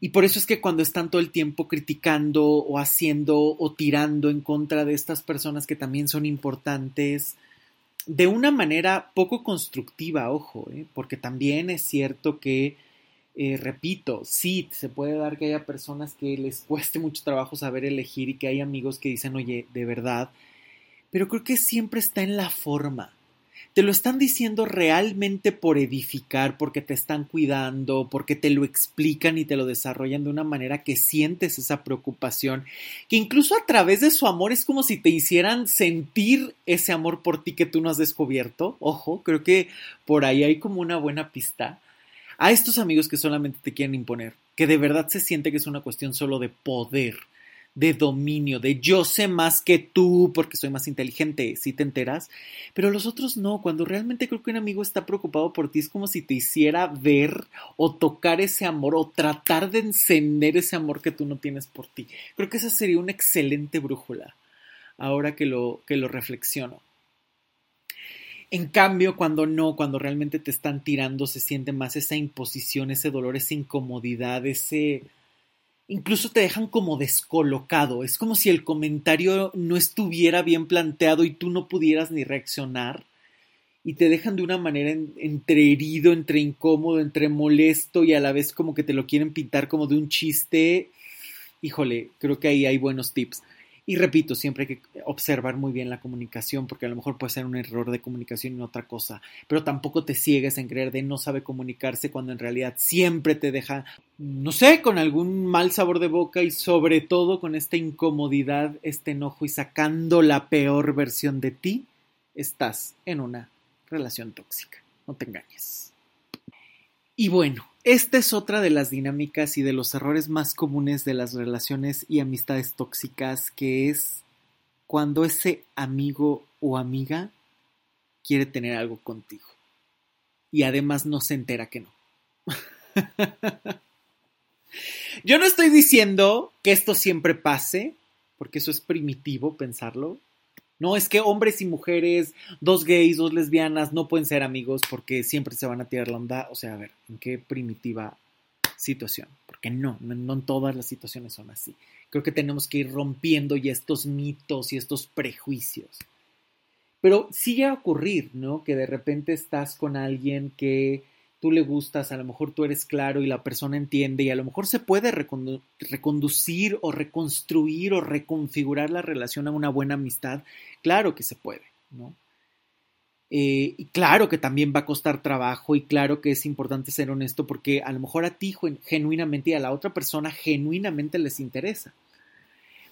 Y por eso es que cuando están todo el tiempo criticando o haciendo o tirando en contra de estas personas que también son importantes, de una manera poco constructiva, ojo, ¿eh? porque también es cierto que, eh, repito, sí, se puede dar que haya personas que les cueste mucho trabajo saber elegir y que hay amigos que dicen, oye, de verdad, pero creo que siempre está en la forma te lo están diciendo realmente por edificar, porque te están cuidando, porque te lo explican y te lo desarrollan de una manera que sientes esa preocupación, que incluso a través de su amor es como si te hicieran sentir ese amor por ti que tú no has descubierto. Ojo, creo que por ahí hay como una buena pista. A estos amigos que solamente te quieren imponer, que de verdad se siente que es una cuestión solo de poder de dominio, de yo sé más que tú porque soy más inteligente, si te enteras, pero los otros no, cuando realmente creo que un amigo está preocupado por ti es como si te hiciera ver o tocar ese amor o tratar de encender ese amor que tú no tienes por ti. Creo que esa sería una excelente brújula, ahora que lo, que lo reflexiono. En cambio, cuando no, cuando realmente te están tirando, se siente más esa imposición, ese dolor, esa incomodidad, ese incluso te dejan como descolocado. Es como si el comentario no estuviera bien planteado y tú no pudieras ni reaccionar. Y te dejan de una manera entre herido, entre incómodo, entre molesto y a la vez como que te lo quieren pintar como de un chiste. Híjole, creo que ahí hay buenos tips. Y repito, siempre hay que observar muy bien la comunicación, porque a lo mejor puede ser un error de comunicación y otra cosa, pero tampoco te ciegues en creer de no sabe comunicarse cuando en realidad siempre te deja, no sé, con algún mal sabor de boca y sobre todo con esta incomodidad, este enojo y sacando la peor versión de ti, estás en una relación tóxica. No te engañes. Y bueno, esta es otra de las dinámicas y de los errores más comunes de las relaciones y amistades tóxicas, que es cuando ese amigo o amiga quiere tener algo contigo. Y además no se entera que no. *laughs* Yo no estoy diciendo que esto siempre pase, porque eso es primitivo pensarlo. No, es que hombres y mujeres, dos gays, dos lesbianas, no pueden ser amigos porque siempre se van a tirar la onda. O sea, a ver, ¿en qué primitiva situación? Porque no, no, todas las situaciones son así. Creo que tenemos que ir rompiendo ya estos mitos y estos prejuicios. Pero sí a ocurrir, ¿no? Que de repente estás con alguien que tú le gustas, a lo mejor tú eres claro y la persona entiende y a lo mejor se puede reconducir o reconstruir o reconfigurar la relación a una buena amistad. Claro que se puede, ¿no? Eh, y claro que también va a costar trabajo y claro que es importante ser honesto porque a lo mejor a ti genuinamente y a la otra persona genuinamente les interesa.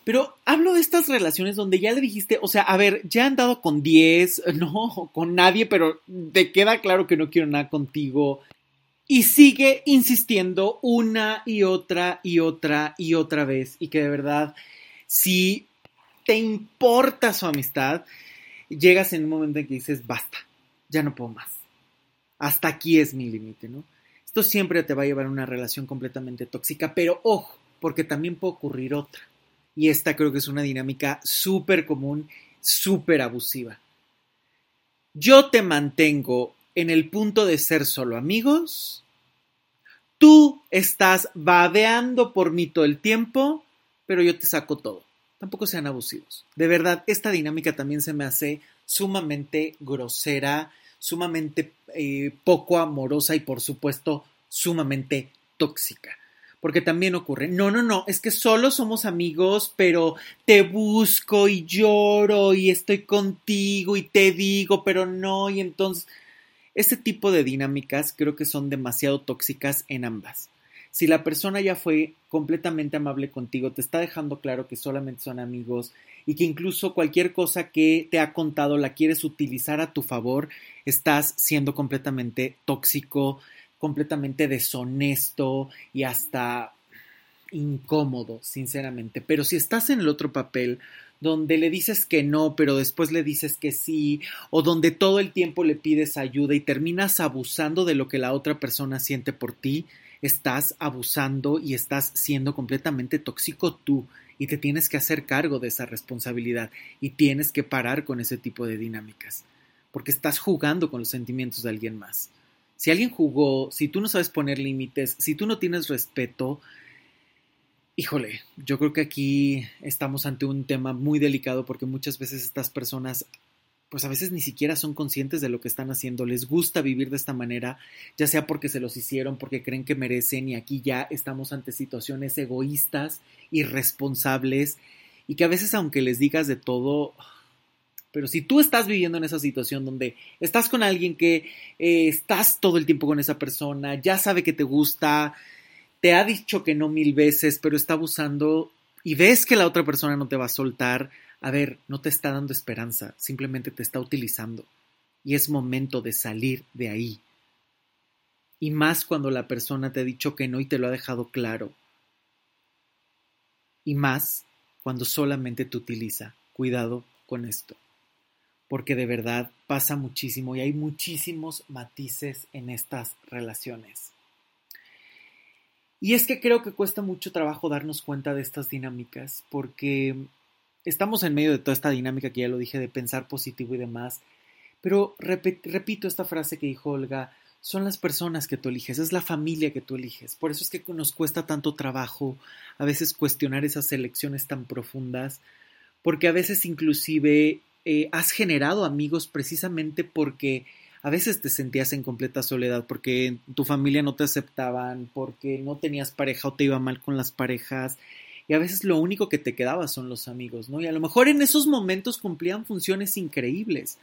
Pero hablo de estas relaciones donde ya le dijiste, o sea, a ver, ya han dado con 10, *laughs* no, con nadie, pero te queda claro que no quiero nada contigo. Y sigue insistiendo una y otra y otra y otra vez. Y que de verdad, si te importa su amistad, llegas en un momento en que dices, basta, ya no puedo más. Hasta aquí es mi límite, ¿no? Esto siempre te va a llevar a una relación completamente tóxica, pero ojo, porque también puede ocurrir otra y esta creo que es una dinámica súper común, súper abusiva. Yo te mantengo en el punto de ser solo amigos, tú estás babeando por mí todo el tiempo, pero yo te saco todo. Tampoco sean abusivos. De verdad, esta dinámica también se me hace sumamente grosera, sumamente eh, poco amorosa y por supuesto sumamente tóxica porque también ocurre, no, no, no, es que solo somos amigos, pero te busco y lloro y estoy contigo y te digo, pero no, y entonces, este tipo de dinámicas creo que son demasiado tóxicas en ambas. Si la persona ya fue completamente amable contigo, te está dejando claro que solamente son amigos y que incluso cualquier cosa que te ha contado la quieres utilizar a tu favor, estás siendo completamente tóxico, completamente deshonesto y hasta incómodo, sinceramente. Pero si estás en el otro papel, donde le dices que no, pero después le dices que sí, o donde todo el tiempo le pides ayuda y terminas abusando de lo que la otra persona siente por ti, estás abusando y estás siendo completamente tóxico tú y te tienes que hacer cargo de esa responsabilidad y tienes que parar con ese tipo de dinámicas, porque estás jugando con los sentimientos de alguien más. Si alguien jugó, si tú no sabes poner límites, si tú no tienes respeto, híjole, yo creo que aquí estamos ante un tema muy delicado porque muchas veces estas personas pues a veces ni siquiera son conscientes de lo que están haciendo, les gusta vivir de esta manera, ya sea porque se los hicieron, porque creen que merecen y aquí ya estamos ante situaciones egoístas, irresponsables y que a veces aunque les digas de todo, pero si tú estás viviendo en esa situación donde estás con alguien que eh, estás todo el tiempo con esa persona, ya sabe que te gusta, te ha dicho que no mil veces, pero está abusando y ves que la otra persona no te va a soltar, a ver, no te está dando esperanza, simplemente te está utilizando. Y es momento de salir de ahí. Y más cuando la persona te ha dicho que no y te lo ha dejado claro. Y más cuando solamente te utiliza. Cuidado con esto porque de verdad pasa muchísimo y hay muchísimos matices en estas relaciones. Y es que creo que cuesta mucho trabajo darnos cuenta de estas dinámicas, porque estamos en medio de toda esta dinámica que ya lo dije de pensar positivo y demás, pero repito esta frase que dijo Olga, son las personas que tú eliges, es la familia que tú eliges. Por eso es que nos cuesta tanto trabajo a veces cuestionar esas elecciones tan profundas, porque a veces inclusive eh, has generado amigos precisamente porque a veces te sentías en completa soledad, porque tu familia no te aceptaban, porque no tenías pareja o te iba mal con las parejas. Y a veces lo único que te quedaba son los amigos, ¿no? Y a lo mejor en esos momentos cumplían funciones increíbles.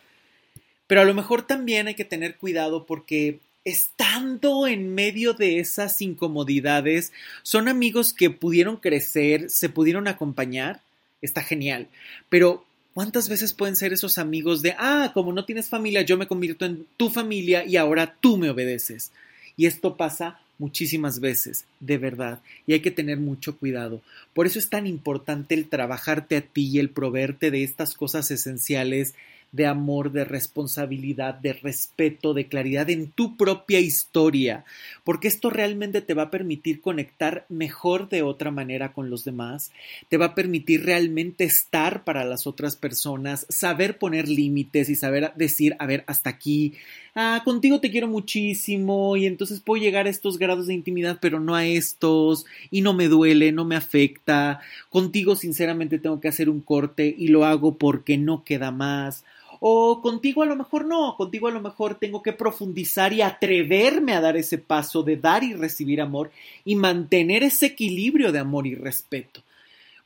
Pero a lo mejor también hay que tener cuidado porque estando en medio de esas incomodidades, son amigos que pudieron crecer, se pudieron acompañar, está genial. Pero ¿Cuántas veces pueden ser esos amigos de, ah, como no tienes familia, yo me convierto en tu familia y ahora tú me obedeces? Y esto pasa muchísimas veces, de verdad, y hay que tener mucho cuidado. Por eso es tan importante el trabajarte a ti y el proveerte de estas cosas esenciales de amor, de responsabilidad, de respeto, de claridad en tu propia historia, porque esto realmente te va a permitir conectar mejor de otra manera con los demás, te va a permitir realmente estar para las otras personas, saber poner límites y saber decir, a ver, hasta aquí, ah, contigo te quiero muchísimo y entonces puedo llegar a estos grados de intimidad, pero no a estos, y no me duele, no me afecta, contigo sinceramente tengo que hacer un corte y lo hago porque no queda más o contigo a lo mejor no, contigo a lo mejor tengo que profundizar y atreverme a dar ese paso de dar y recibir amor y mantener ese equilibrio de amor y respeto.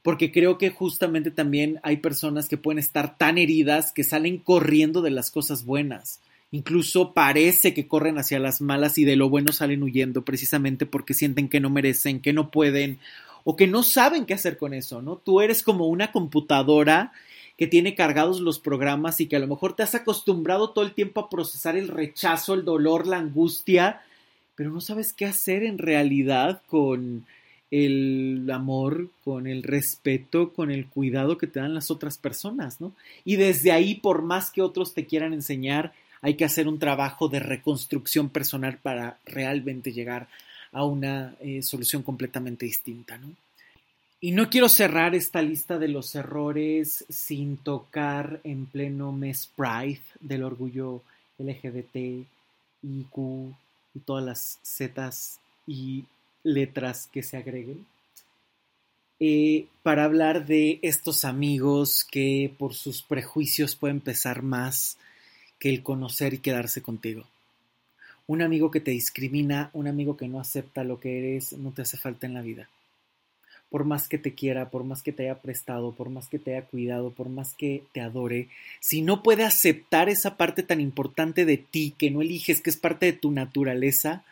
Porque creo que justamente también hay personas que pueden estar tan heridas que salen corriendo de las cosas buenas. Incluso parece que corren hacia las malas y de lo bueno salen huyendo precisamente porque sienten que no merecen, que no pueden o que no saben qué hacer con eso, ¿no? Tú eres como una computadora que tiene cargados los programas y que a lo mejor te has acostumbrado todo el tiempo a procesar el rechazo, el dolor, la angustia, pero no sabes qué hacer en realidad con el amor, con el respeto, con el cuidado que te dan las otras personas, ¿no? Y desde ahí, por más que otros te quieran enseñar, hay que hacer un trabajo de reconstrucción personal para realmente llegar a una eh, solución completamente distinta, ¿no? Y no quiero cerrar esta lista de los errores sin tocar en pleno mes Pride del orgullo LGBT, IQ y todas las zetas y letras que se agreguen. Eh, para hablar de estos amigos que por sus prejuicios pueden pesar más que el conocer y quedarse contigo. Un amigo que te discrimina, un amigo que no acepta lo que eres, no te hace falta en la vida por más que te quiera, por más que te haya prestado, por más que te haya cuidado, por más que te adore, si no puede aceptar esa parte tan importante de ti que no eliges, que es parte de tu naturaleza,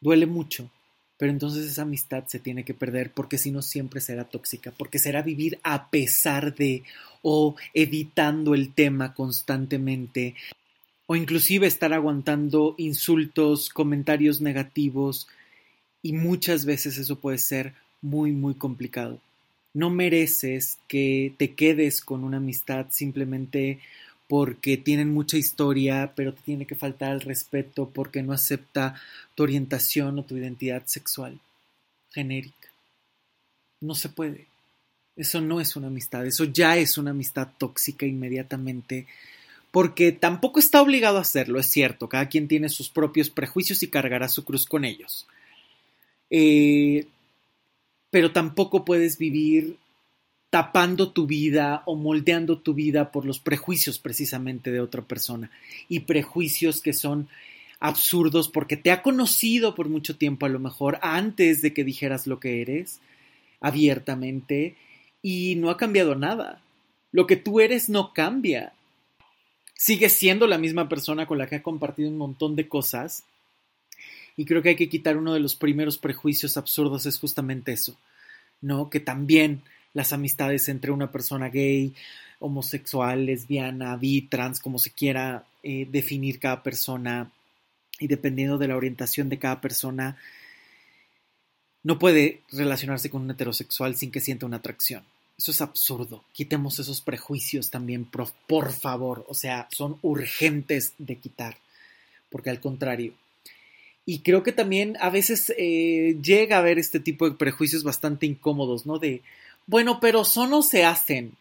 duele mucho. Pero entonces esa amistad se tiene que perder porque si no siempre será tóxica, porque será vivir a pesar de o evitando el tema constantemente o inclusive estar aguantando insultos, comentarios negativos y muchas veces eso puede ser muy, muy complicado. No mereces que te quedes con una amistad simplemente porque tienen mucha historia, pero te tiene que faltar el respeto porque no acepta tu orientación o tu identidad sexual genérica. No se puede. Eso no es una amistad, eso ya es una amistad tóxica inmediatamente, porque tampoco está obligado a hacerlo, es cierto, cada quien tiene sus propios prejuicios y cargará su cruz con ellos. Eh, pero tampoco puedes vivir tapando tu vida o moldeando tu vida por los prejuicios precisamente de otra persona y prejuicios que son absurdos porque te ha conocido por mucho tiempo a lo mejor antes de que dijeras lo que eres abiertamente y no ha cambiado nada. Lo que tú eres no cambia. Sigues siendo la misma persona con la que ha compartido un montón de cosas y creo que hay que quitar uno de los primeros prejuicios absurdos, es justamente eso, ¿no? Que también las amistades entre una persona gay, homosexual, lesbiana, bi, trans, como se quiera eh, definir cada persona, y dependiendo de la orientación de cada persona, no puede relacionarse con un heterosexual sin que sienta una atracción. Eso es absurdo. Quitemos esos prejuicios también, por favor. O sea, son urgentes de quitar. Porque al contrario, y creo que también a veces eh, llega a haber este tipo de prejuicios bastante incómodos, ¿no? De, bueno, pero son o se hacen.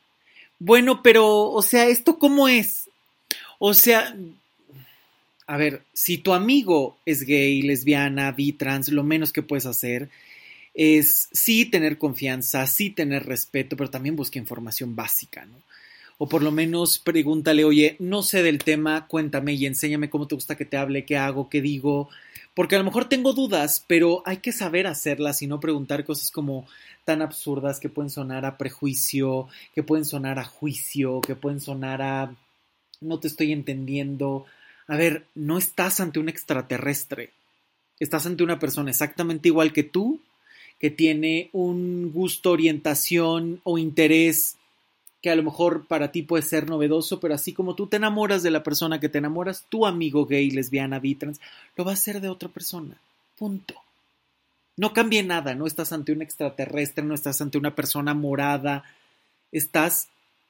Bueno, pero, o sea, ¿esto cómo es? O sea, a ver, si tu amigo es gay, lesbiana, bi, trans, lo menos que puedes hacer es sí tener confianza, sí tener respeto, pero también busca información básica, ¿no? O por lo menos pregúntale, oye, no sé del tema, cuéntame y enséñame cómo te gusta que te hable, qué hago, qué digo, porque a lo mejor tengo dudas, pero hay que saber hacerlas y no preguntar cosas como tan absurdas que pueden sonar a prejuicio, que pueden sonar a juicio, que pueden sonar a no te estoy entendiendo. A ver, no estás ante un extraterrestre. Estás ante una persona exactamente igual que tú, que tiene un gusto, orientación o interés que a lo mejor para ti puede ser novedoso, pero así como tú te enamoras de la persona que te enamoras, tu amigo gay, lesbiana, bitrans, lo va a hacer de otra persona. Punto. No cambie nada, no estás ante un extraterrestre, no estás ante una persona morada, estás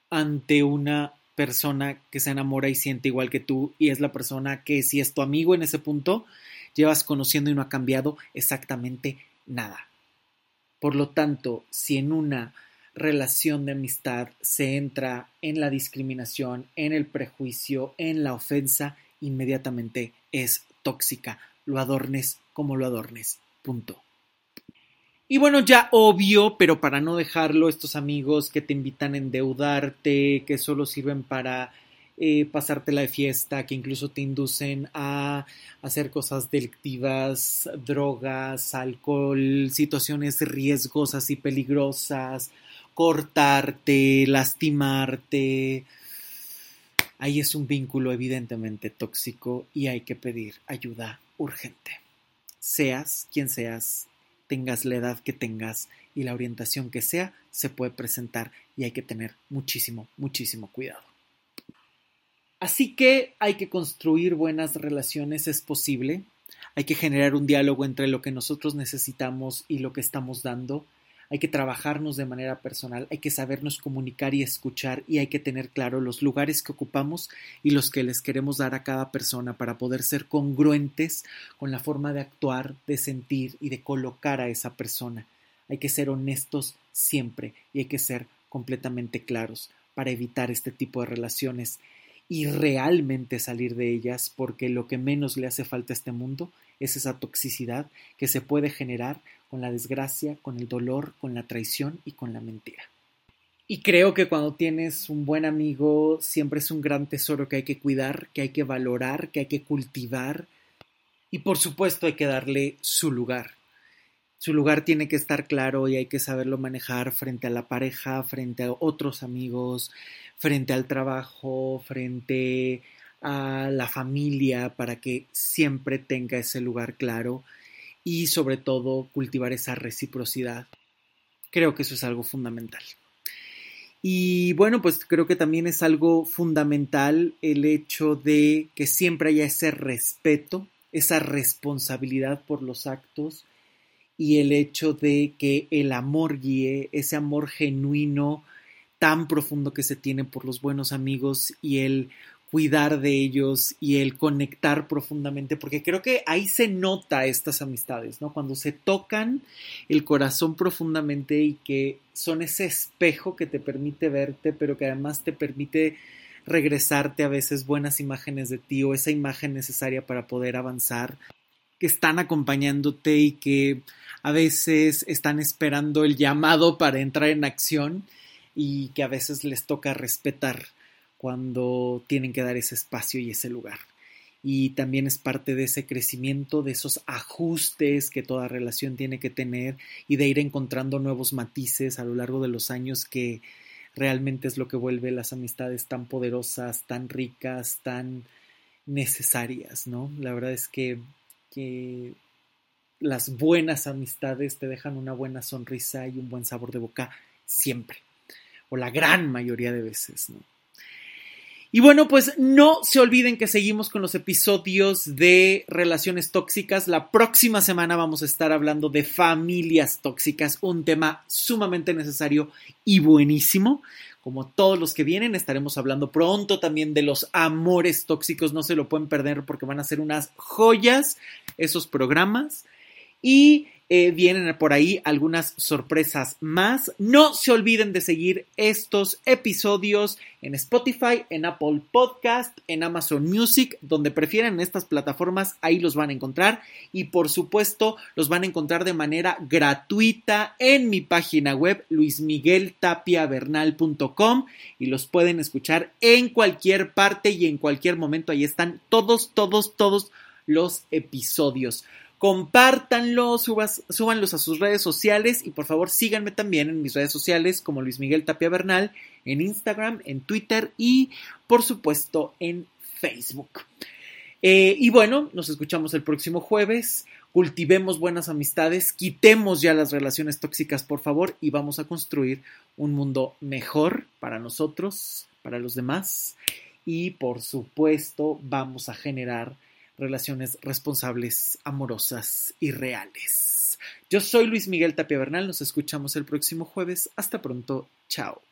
ante una persona que se enamora y siente igual que tú y es la persona que si es tu amigo en ese punto, llevas conociendo y no ha cambiado exactamente nada. Por lo tanto, si en una relación de amistad se entra en la discriminación, en el prejuicio, en la ofensa, inmediatamente es tóxica. Lo adornes como lo adornes. Punto. Y bueno, ya obvio, pero para no dejarlo, estos amigos que te invitan a endeudarte, que solo sirven para eh, pasártela de fiesta, que incluso te inducen a hacer cosas delictivas, drogas, alcohol, situaciones riesgosas y peligrosas, cortarte, lastimarte. Ahí es un vínculo evidentemente tóxico y hay que pedir ayuda urgente. Seas quien seas, tengas la edad que tengas y la orientación que sea, se puede presentar y hay que tener muchísimo, muchísimo cuidado. Así que hay que construir buenas relaciones, es posible. Hay que generar un diálogo entre lo que nosotros necesitamos y lo que estamos dando hay que trabajarnos de manera personal, hay que sabernos comunicar y escuchar y hay que tener claro los lugares que ocupamos y los que les queremos dar a cada persona para poder ser congruentes con la forma de actuar, de sentir y de colocar a esa persona. Hay que ser honestos siempre y hay que ser completamente claros para evitar este tipo de relaciones y realmente salir de ellas porque lo que menos le hace falta a este mundo es esa toxicidad que se puede generar con la desgracia, con el dolor, con la traición y con la mentira. Y creo que cuando tienes un buen amigo siempre es un gran tesoro que hay que cuidar, que hay que valorar, que hay que cultivar y por supuesto hay que darle su lugar. Su lugar tiene que estar claro y hay que saberlo manejar frente a la pareja, frente a otros amigos, frente al trabajo, frente a la familia para que siempre tenga ese lugar claro y sobre todo cultivar esa reciprocidad. Creo que eso es algo fundamental. Y bueno, pues creo que también es algo fundamental el hecho de que siempre haya ese respeto, esa responsabilidad por los actos y el hecho de que el amor guíe, ese amor genuino tan profundo que se tiene por los buenos amigos y el cuidar de ellos y el conectar profundamente, porque creo que ahí se nota estas amistades, ¿no? Cuando se tocan el corazón profundamente y que son ese espejo que te permite verte, pero que además te permite regresarte a veces buenas imágenes de ti o esa imagen necesaria para poder avanzar, que están acompañándote y que a veces están esperando el llamado para entrar en acción y que a veces les toca respetar cuando tienen que dar ese espacio y ese lugar. Y también es parte de ese crecimiento, de esos ajustes que toda relación tiene que tener y de ir encontrando nuevos matices a lo largo de los años que realmente es lo que vuelve las amistades tan poderosas, tan ricas, tan necesarias, ¿no? La verdad es que, que las buenas amistades te dejan una buena sonrisa y un buen sabor de boca siempre, o la gran mayoría de veces, ¿no? Y bueno, pues no se olviden que seguimos con los episodios de relaciones tóxicas. La próxima semana vamos a estar hablando de familias tóxicas, un tema sumamente necesario y buenísimo. Como todos los que vienen, estaremos hablando pronto también de los amores tóxicos. No se lo pueden perder porque van a ser unas joyas esos programas. Y eh, vienen por ahí algunas sorpresas más. No se olviden de seguir estos episodios en Spotify, en Apple Podcast, en Amazon Music, donde prefieran estas plataformas, ahí los van a encontrar. Y por supuesto, los van a encontrar de manera gratuita en mi página web luismigueltapiavernal.com y los pueden escuchar en cualquier parte y en cualquier momento. Ahí están todos, todos, todos los episodios compártanlo, súbanlos a sus redes sociales y por favor síganme también en mis redes sociales como Luis Miguel Tapia Bernal, en Instagram, en Twitter y por supuesto en Facebook. Eh, y bueno, nos escuchamos el próximo jueves. Cultivemos buenas amistades, quitemos ya las relaciones tóxicas, por favor, y vamos a construir un mundo mejor para nosotros, para los demás. Y por supuesto, vamos a generar relaciones responsables, amorosas y reales. Yo soy Luis Miguel Tapia Bernal, nos escuchamos el próximo jueves. Hasta pronto, chao.